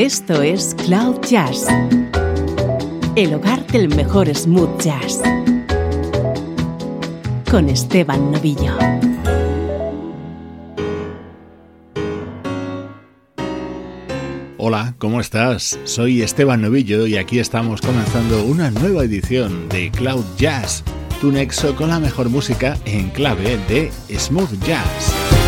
Esto es Cloud Jazz, el hogar del mejor smooth jazz, con Esteban Novillo. Hola, ¿cómo estás? Soy Esteban Novillo y aquí estamos comenzando una nueva edición de Cloud Jazz, tu nexo con la mejor música en clave de smooth jazz.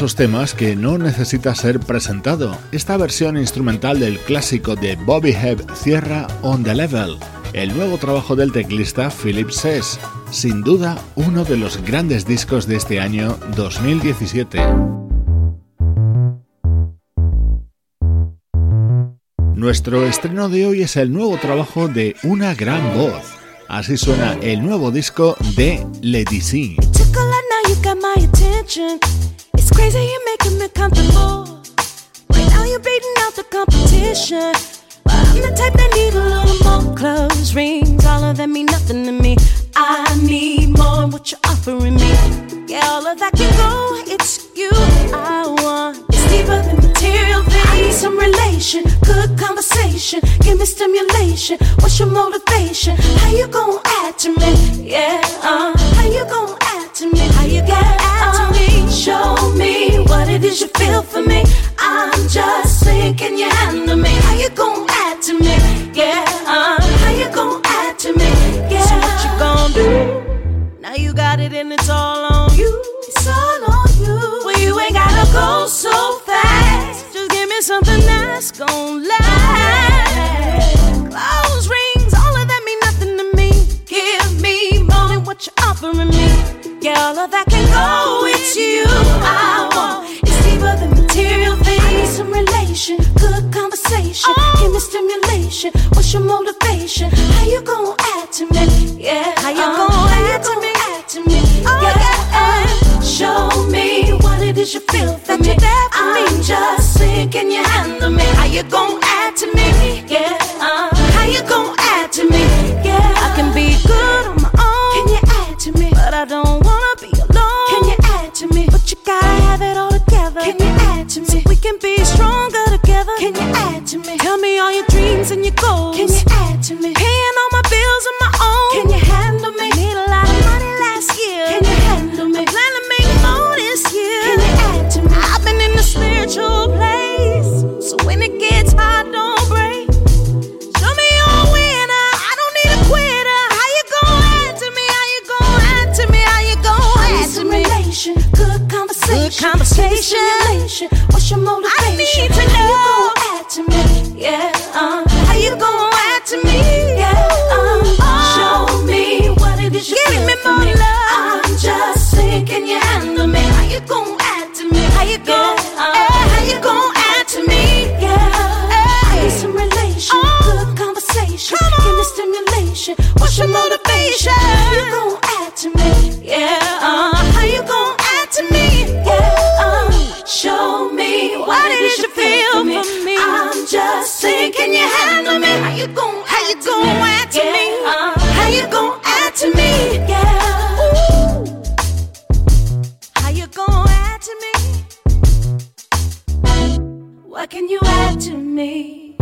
Esos temas que no necesita ser presentado. Esta versión instrumental del clásico de Bobby Hebb cierra On the Level, el nuevo trabajo del teclista Philip Sess, sin duda uno de los grandes discos de este año 2017. Nuestro estreno de hoy es el nuevo trabajo de una gran voz. Así suena el nuevo disco de Lady C. Crazy you're making me comfortable. Right now you're beating out the competition. But I'm the type that need a little more close rings. All of that mean nothing to me. I need more than what you're offering me. Yeah, all of that can go. It's you I want. It's deeper than material things. I need some relation, good conversation. Give me stimulation. What's your motivation? How you gonna add to me? Yeah, uh, how you gonna add to me? How you gonna add? show me what it is you feel for me. I'm just thinking you handle me. How you gonna add to me? Yeah, uh, how you gonna add to me? Yeah, so what you gonna do? Now you got it and it's all on you. It's all on you. Well, you ain't gotta go so fast. Just give me something that's gonna last. Offering me. Yeah, all of that can go with you. I want it's deeper than material things. I need some relation, good conversation, oh. give me stimulation. What's your motivation? How you gonna add to me? Yeah, how you uh, gonna, add, to me? add to me? Oh, yeah, yeah. Uh, show me what it is you feel for that me. I'm me. just saying, can you handle me? How you gonna 是你泪水为什么 you gonna? How you gonna add to yeah. me? How you gonna add to me? Yeah. Ooh. How you gonna add to me? What can you add to me?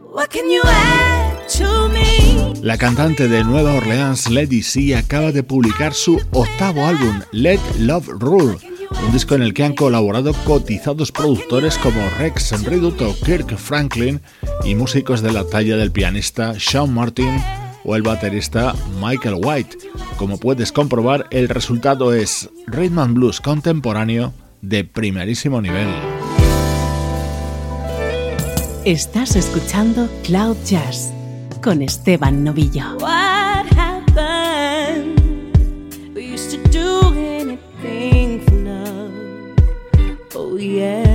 What can you add to me? La cantante de Nueva Orleans, Lady C, acaba de publicar su octavo álbum, Let Love Rule, un disco en el que han colaborado cotizados productores como Rex Redut o Kirk Franklin y músicos de la talla del pianista Sean Martin o el baterista Michael White. Como puedes comprobar, el resultado es rhythm and blues contemporáneo de primerísimo nivel. Estás escuchando Cloud Jazz con Esteban Novillo. Love.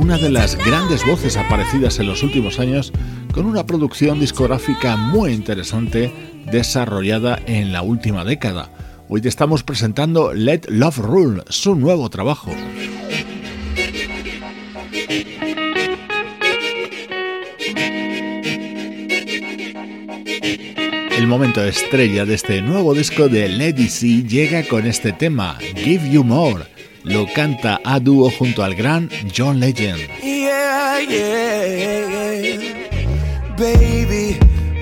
Una de las grandes voces aparecidas en los últimos años, con una producción discográfica muy interesante desarrollada en la última década. Hoy te estamos presentando Let Love Rule, su nuevo trabajo. El momento estrella de este nuevo disco de Lady C llega con este tema, Give You More. Lo canta a dúo junto al gran John Legend. Yeah, yeah, Baby,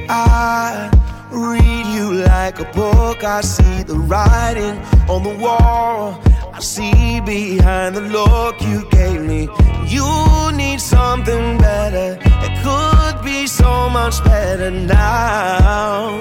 I read you like a book. I see the writing on the wall. I see behind the look you gave me. You need something better. It could be so much better now.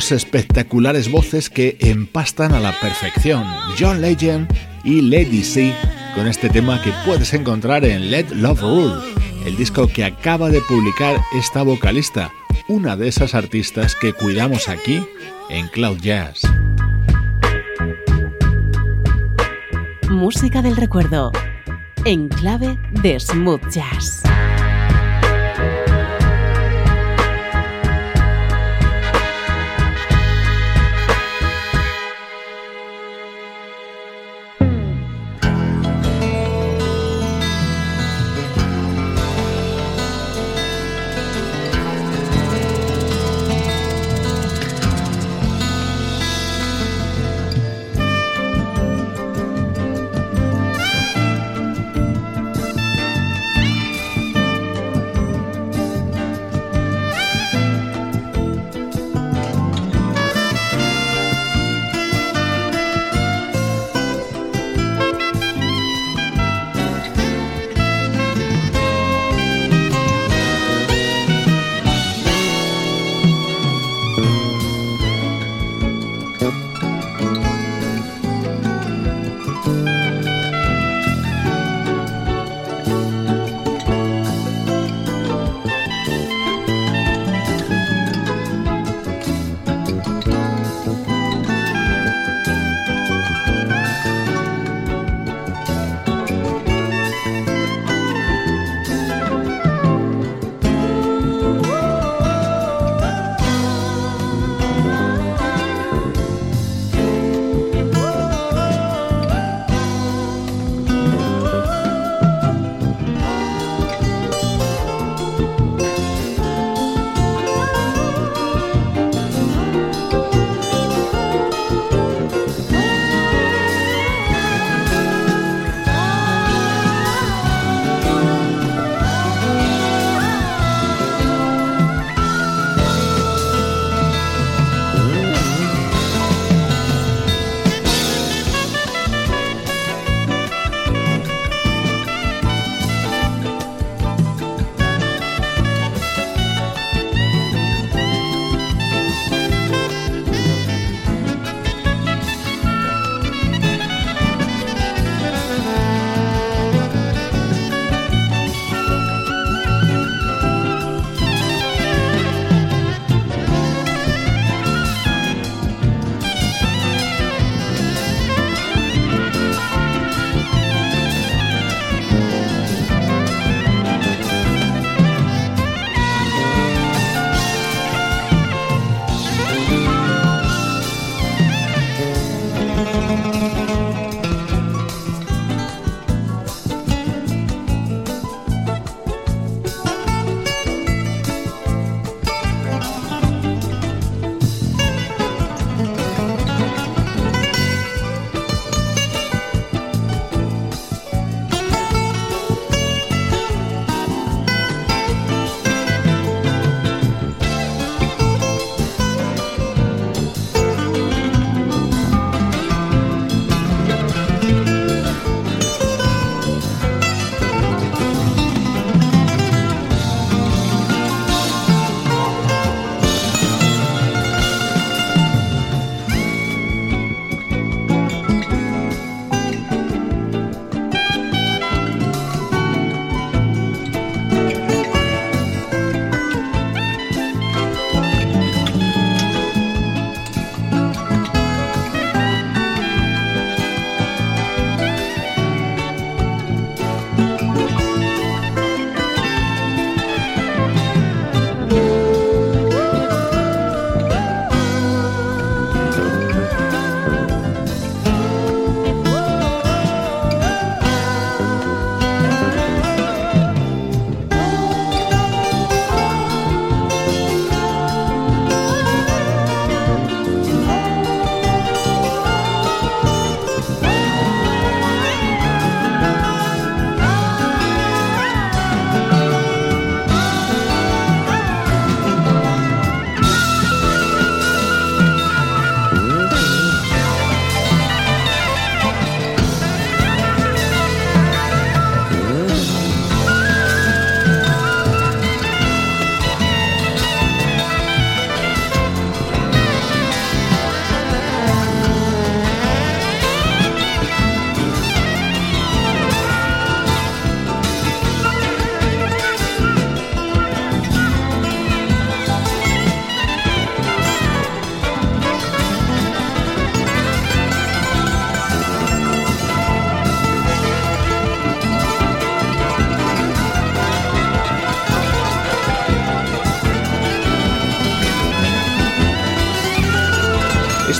Espectaculares voces que empastan a la perfección. John Legend y Lady C con este tema que puedes encontrar en Let Love Rule, el disco que acaba de publicar esta vocalista, una de esas artistas que cuidamos aquí en Cloud Jazz. Música del recuerdo en clave de smooth jazz.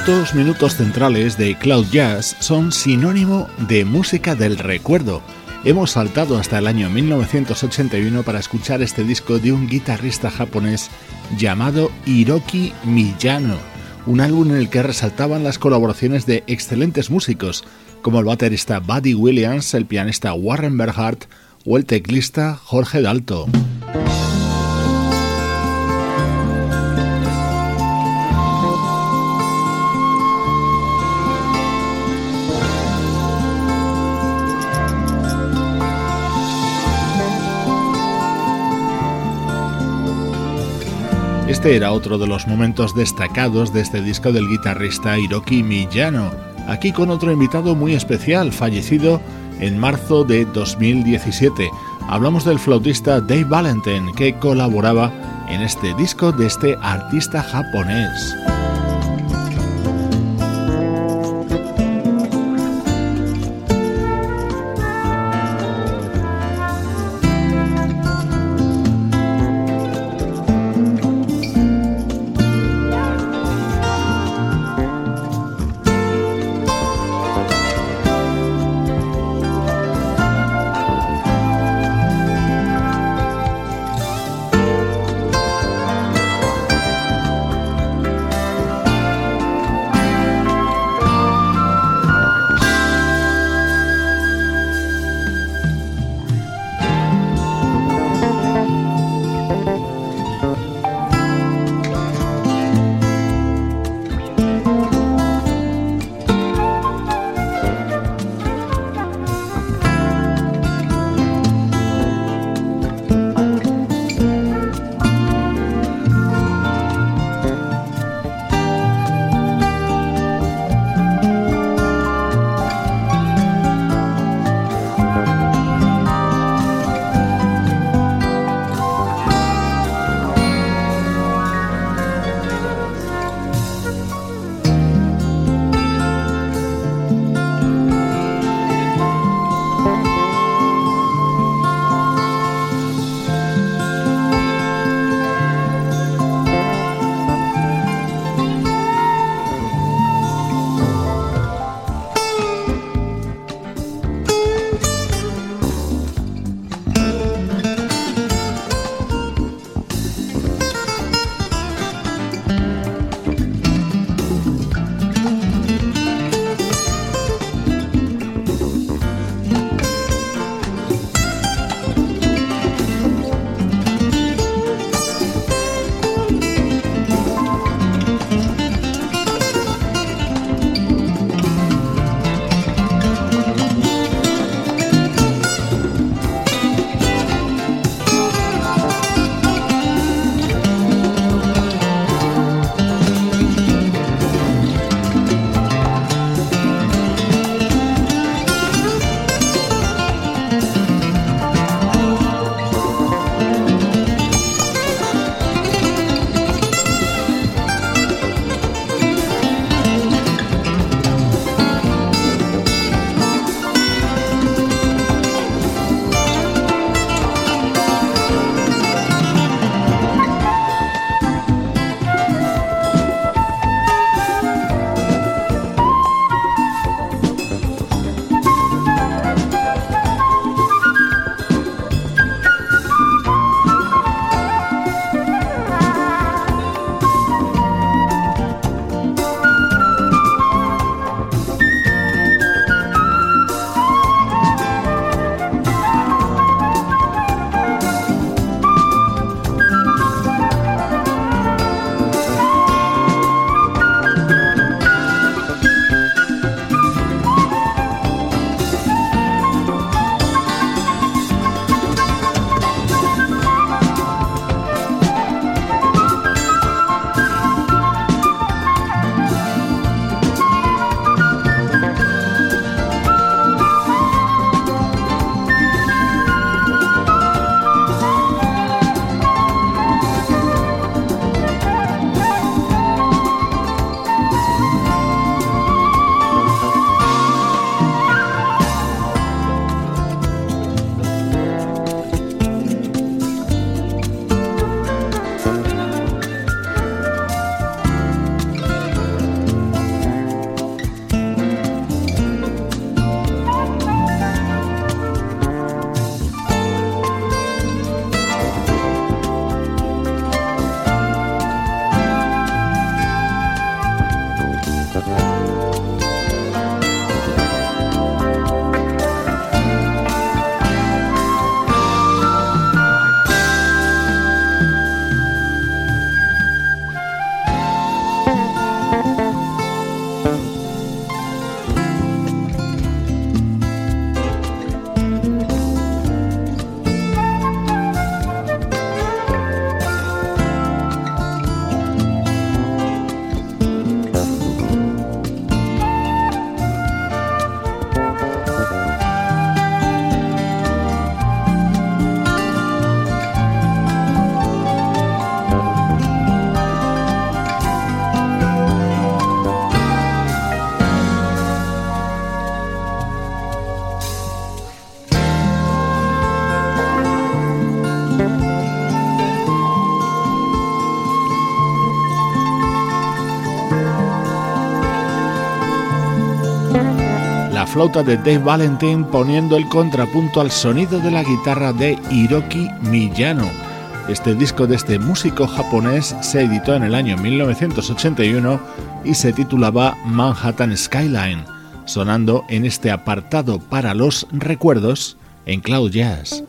Estos minutos centrales de Cloud Jazz son sinónimo de música del recuerdo. Hemos saltado hasta el año 1981 para escuchar este disco de un guitarrista japonés llamado Hiroki Miyano, un álbum en el que resaltaban las colaboraciones de excelentes músicos como el baterista Buddy Williams, el pianista Warren Berhardt o el teclista Jorge Dalto. Este era otro de los momentos destacados de este disco del guitarrista Hiroki Miyano, aquí con otro invitado muy especial, fallecido en marzo de 2017. Hablamos del flautista Dave Valentin, que colaboraba en este disco de este artista japonés. Flauta de Dave Valentin poniendo el contrapunto al sonido de la guitarra de Hiroki Miyano. Este disco de este músico japonés se editó en el año 1981 y se titulaba Manhattan Skyline, sonando en este apartado para los recuerdos en Cloud Jazz.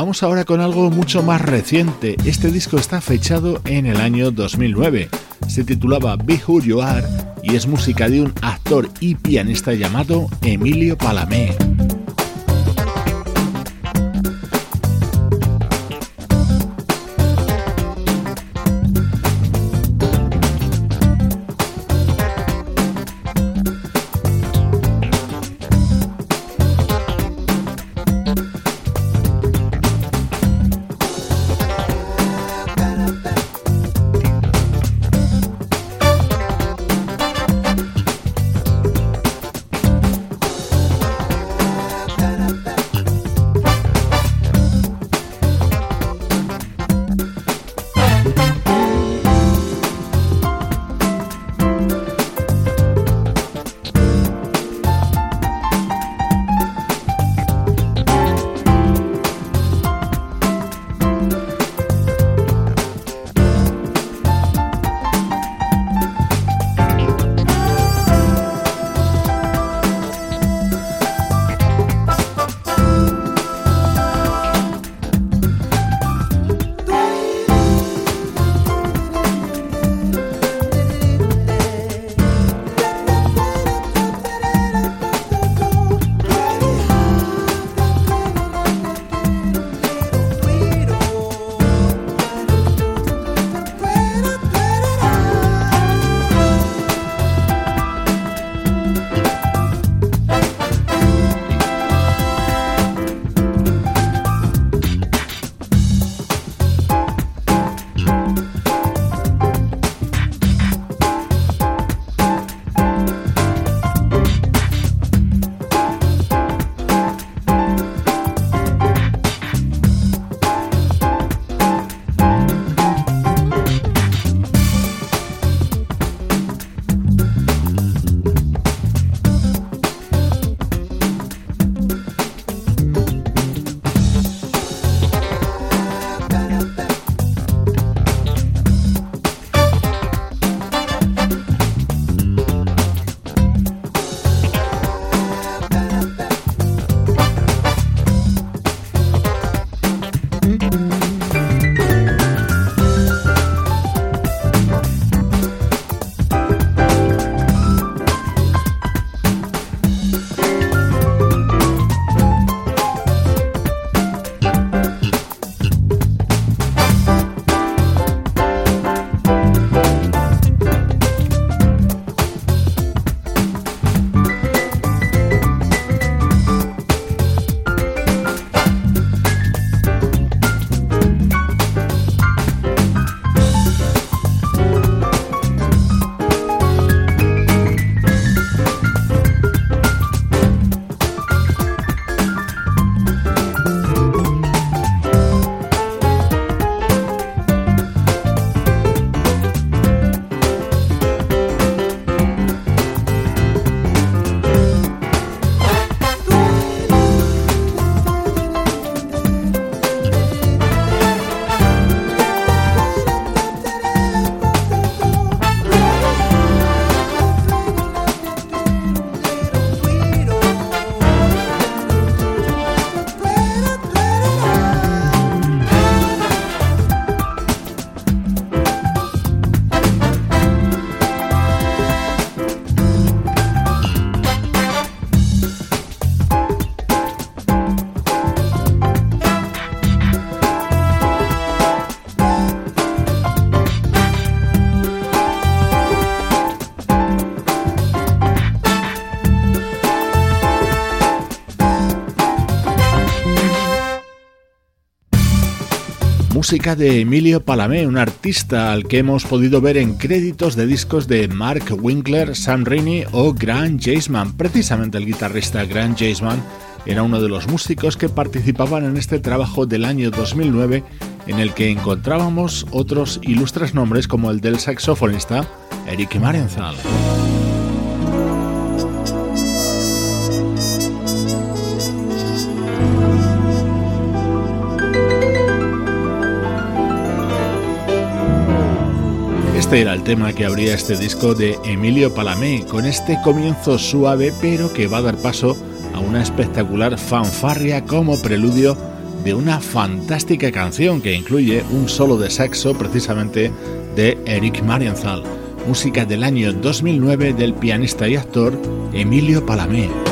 Vamos ahora con algo mucho más reciente. Este disco está fechado en el año 2009. Se titulaba Be Who You Are y es música de un actor y pianista llamado Emilio Palamé. Música de Emilio Palamé, un artista al que hemos podido ver en créditos de discos de Mark Winkler, Sam Rainey o Grant Jaseman. Precisamente el guitarrista Grant Jaseman era uno de los músicos que participaban en este trabajo del año 2009 en el que encontrábamos otros ilustres nombres como el del saxofonista Eric Marienthal. Este era el tema que abría este disco de Emilio Palamé, con este comienzo suave pero que va a dar paso a una espectacular fanfarria como preludio de una fantástica canción que incluye un solo de saxo precisamente de Eric Marienthal, música del año 2009 del pianista y actor Emilio Palamé.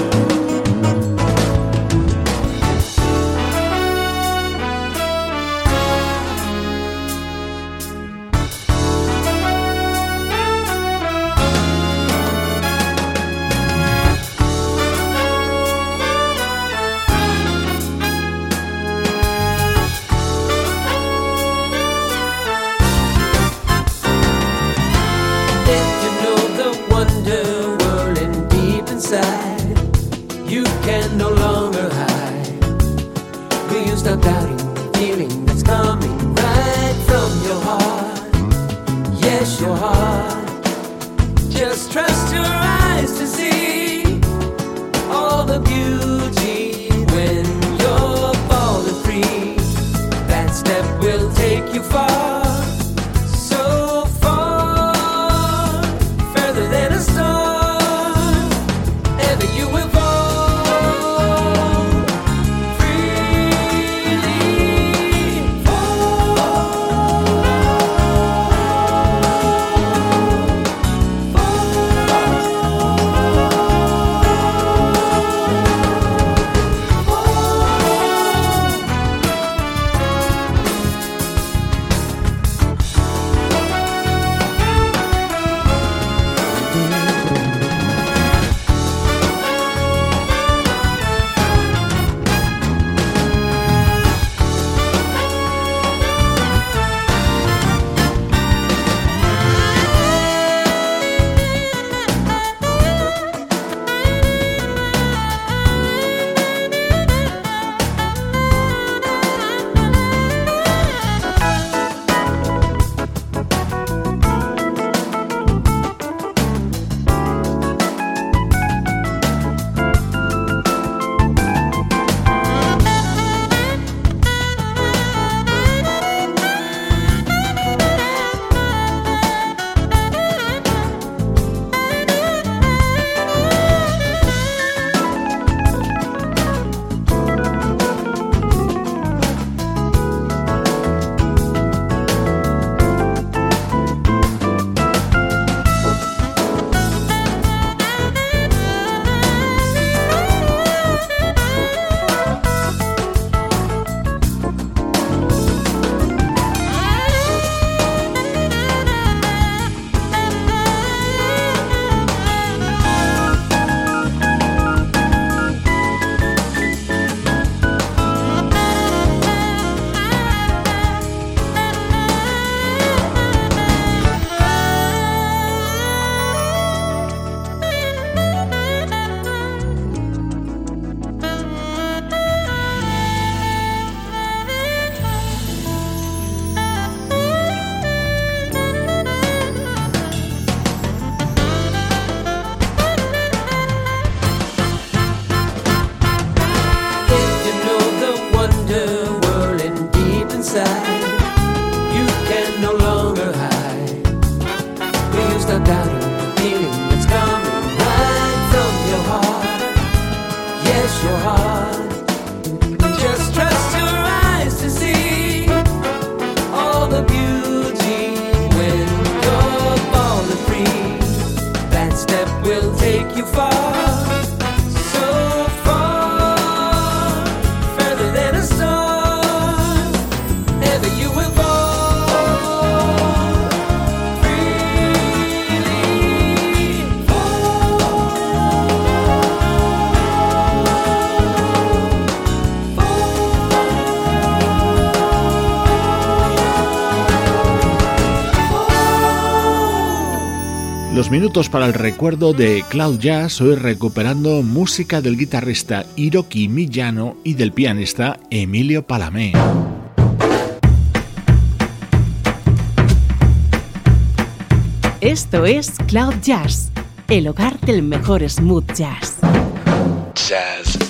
unos minutos para el recuerdo de Cloud Jazz, hoy recuperando música del guitarrista Hiroki Miyano y del pianista Emilio Palamé. Esto es Cloud Jazz, el hogar del mejor smooth. Jazz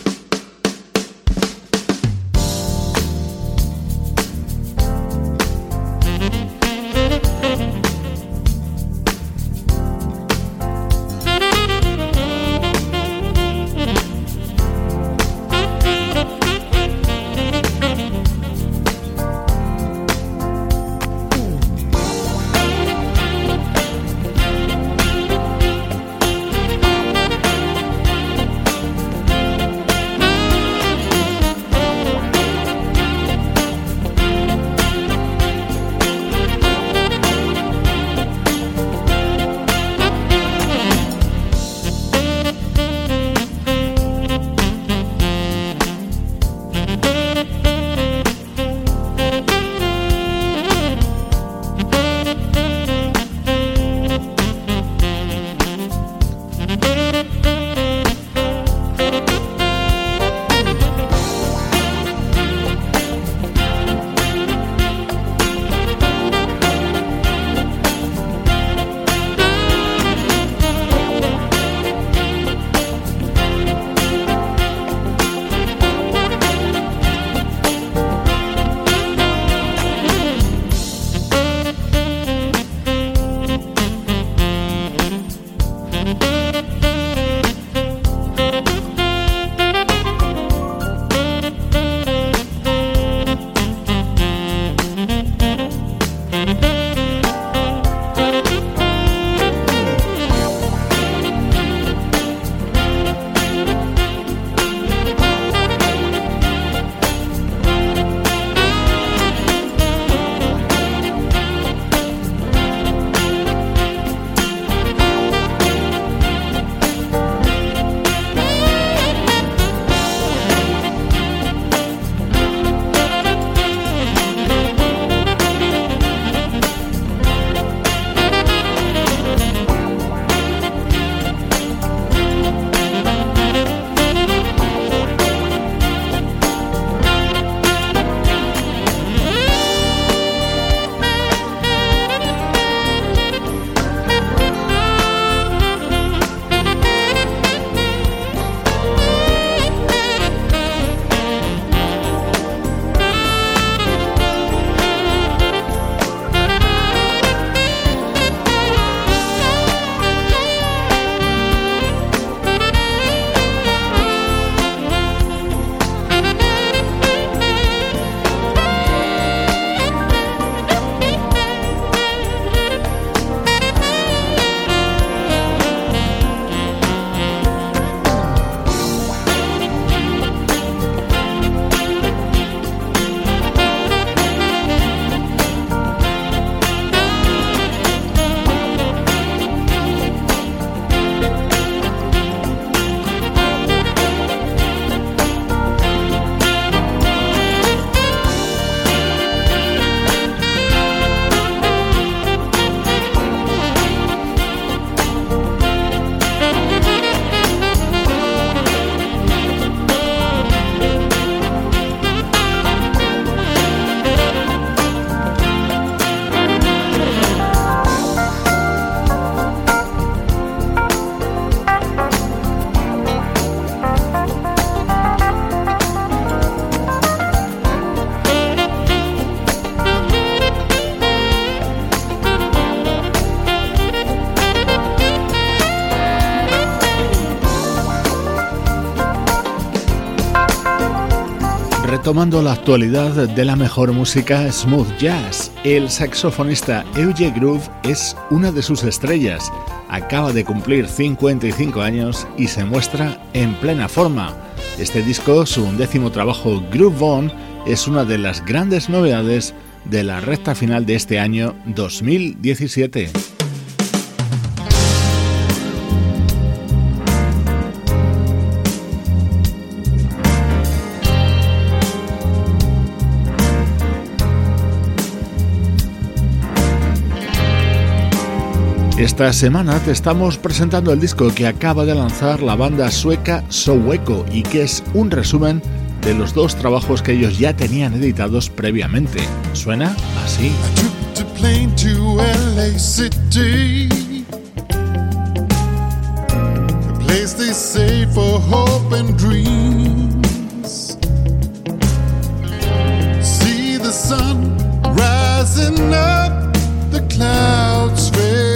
Tomando la actualidad de la mejor música smooth jazz. El saxofonista Euge Groove es una de sus estrellas. Acaba de cumplir 55 años y se muestra en plena forma. Este disco, su undécimo trabajo Groove On, es una de las grandes novedades de la recta final de este año 2017. Esta semana te estamos presentando el disco que acaba de lanzar la banda sueca Soweco y que es un resumen de los dos trabajos que ellos ya tenían editados previamente. Suena así. rising up the clouds red.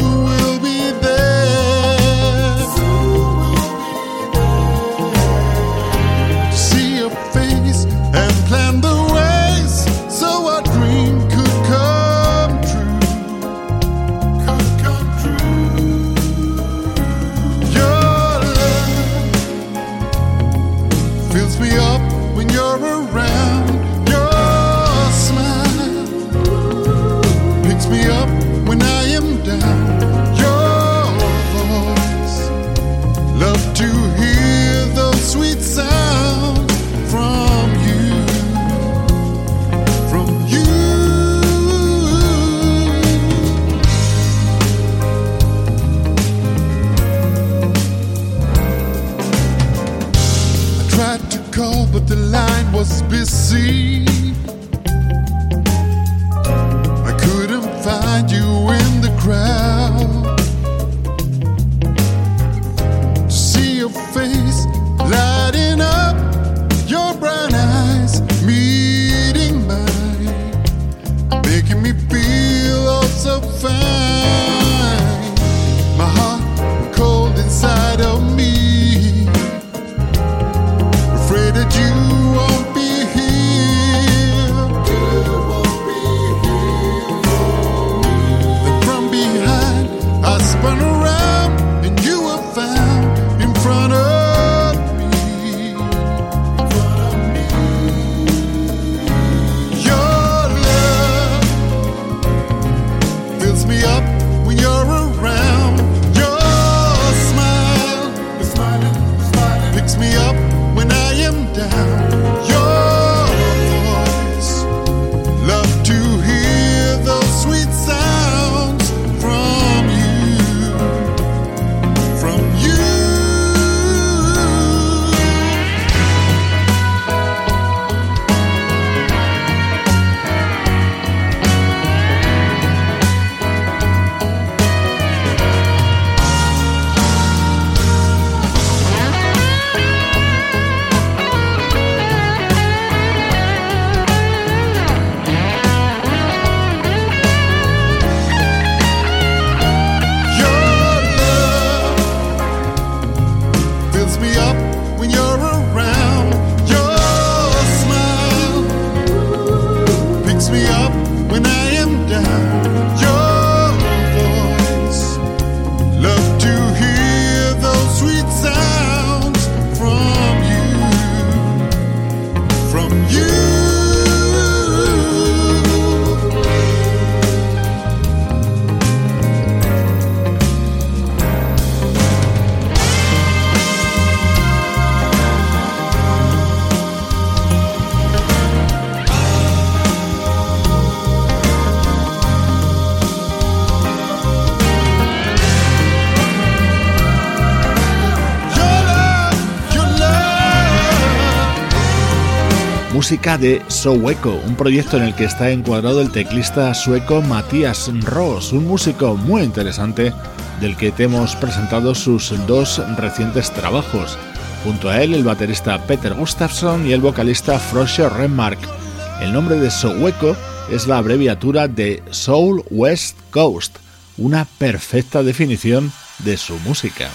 see. música de Soweco, un proyecto en el que está encuadrado el teclista sueco Matías Ross, un músico muy interesante del que te hemos presentado sus dos recientes trabajos. Junto a él, el baterista Peter Gustafsson y el vocalista Frosher Remark. El nombre de Soweco es la abreviatura de Soul West Coast, una perfecta definición de su música.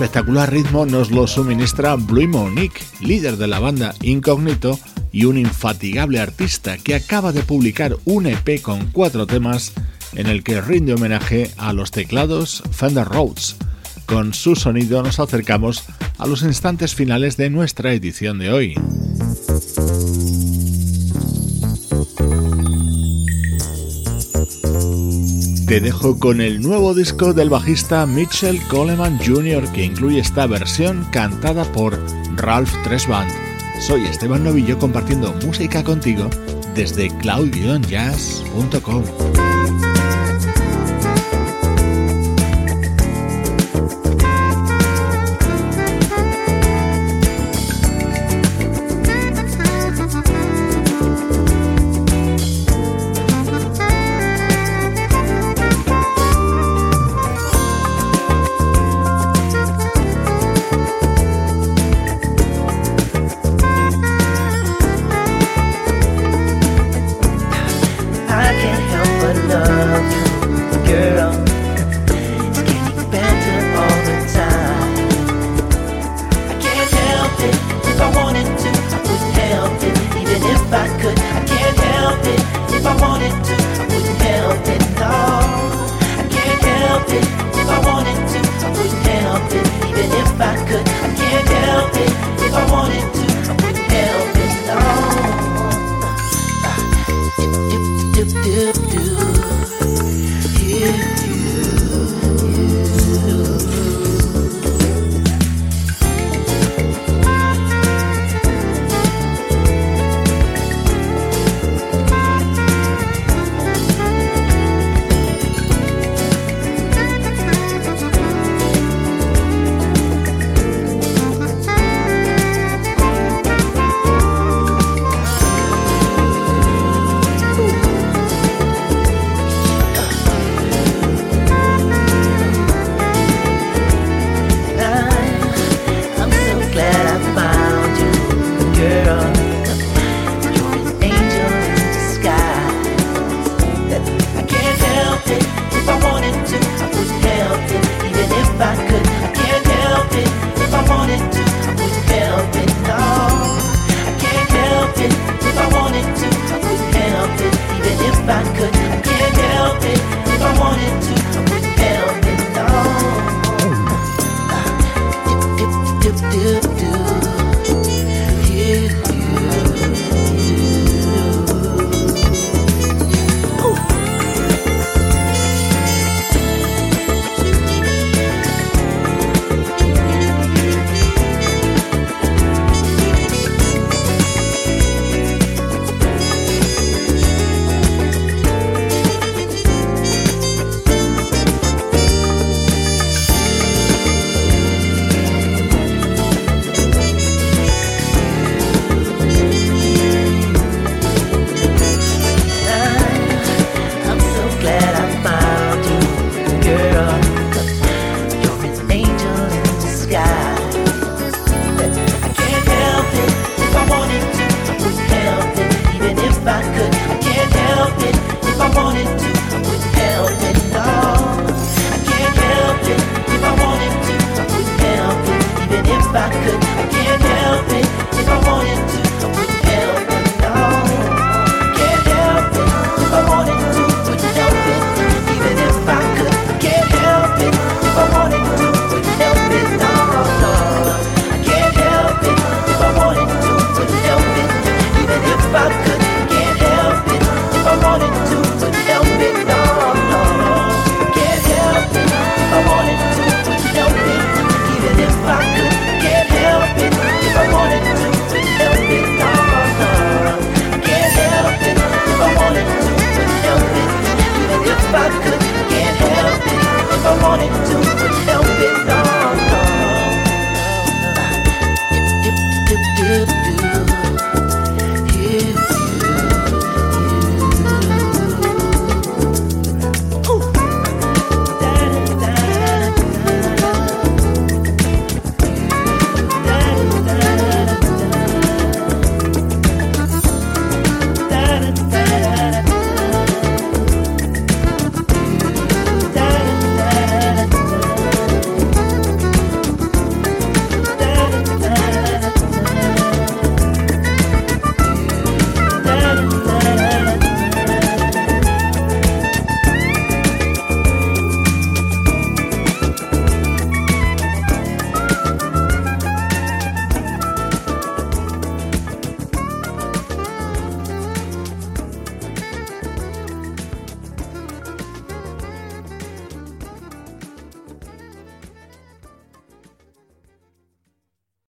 Espectacular ritmo nos lo suministra Blue Monique, líder de la banda Incognito y un infatigable artista que acaba de publicar un EP con cuatro temas en el que rinde homenaje a los teclados Fender Rhodes. Con su sonido nos acercamos a los instantes finales de nuestra edición de hoy. Te dejo con el nuevo disco del bajista Mitchell Coleman Jr. que incluye esta versión cantada por Ralph Tresvant. Soy Esteban Novillo compartiendo música contigo desde cloud-jazz.com.